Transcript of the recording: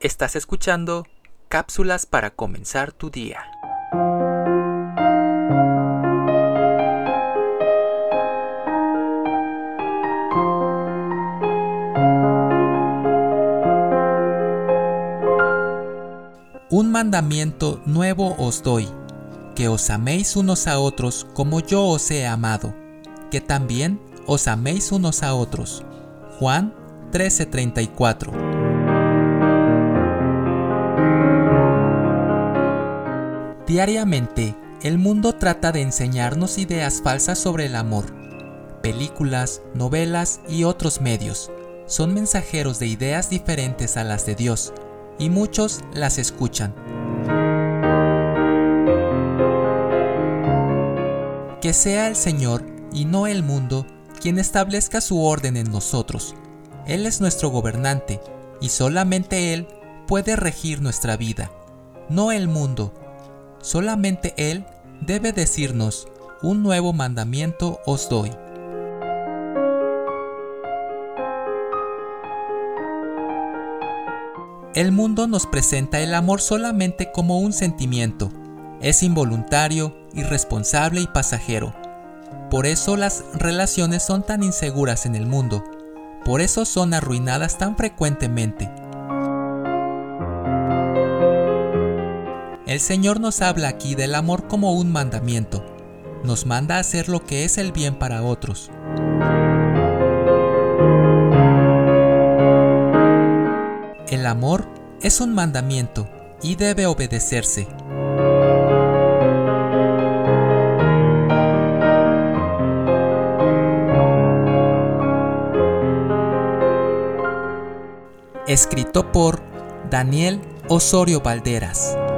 Estás escuchando cápsulas para comenzar tu día. Un mandamiento nuevo os doy, que os améis unos a otros como yo os he amado, que también os améis unos a otros. Juan 13:34 Diariamente, el mundo trata de enseñarnos ideas falsas sobre el amor. Películas, novelas y otros medios son mensajeros de ideas diferentes a las de Dios, y muchos las escuchan. Que sea el Señor y no el mundo quien establezca su orden en nosotros. Él es nuestro gobernante y solamente Él puede regir nuestra vida, no el mundo. Solamente Él debe decirnos, un nuevo mandamiento os doy. El mundo nos presenta el amor solamente como un sentimiento. Es involuntario, irresponsable y pasajero. Por eso las relaciones son tan inseguras en el mundo. Por eso son arruinadas tan frecuentemente. El Señor nos habla aquí del amor como un mandamiento. Nos manda a hacer lo que es el bien para otros. El amor es un mandamiento y debe obedecerse. Escrito por Daniel Osorio Valderas.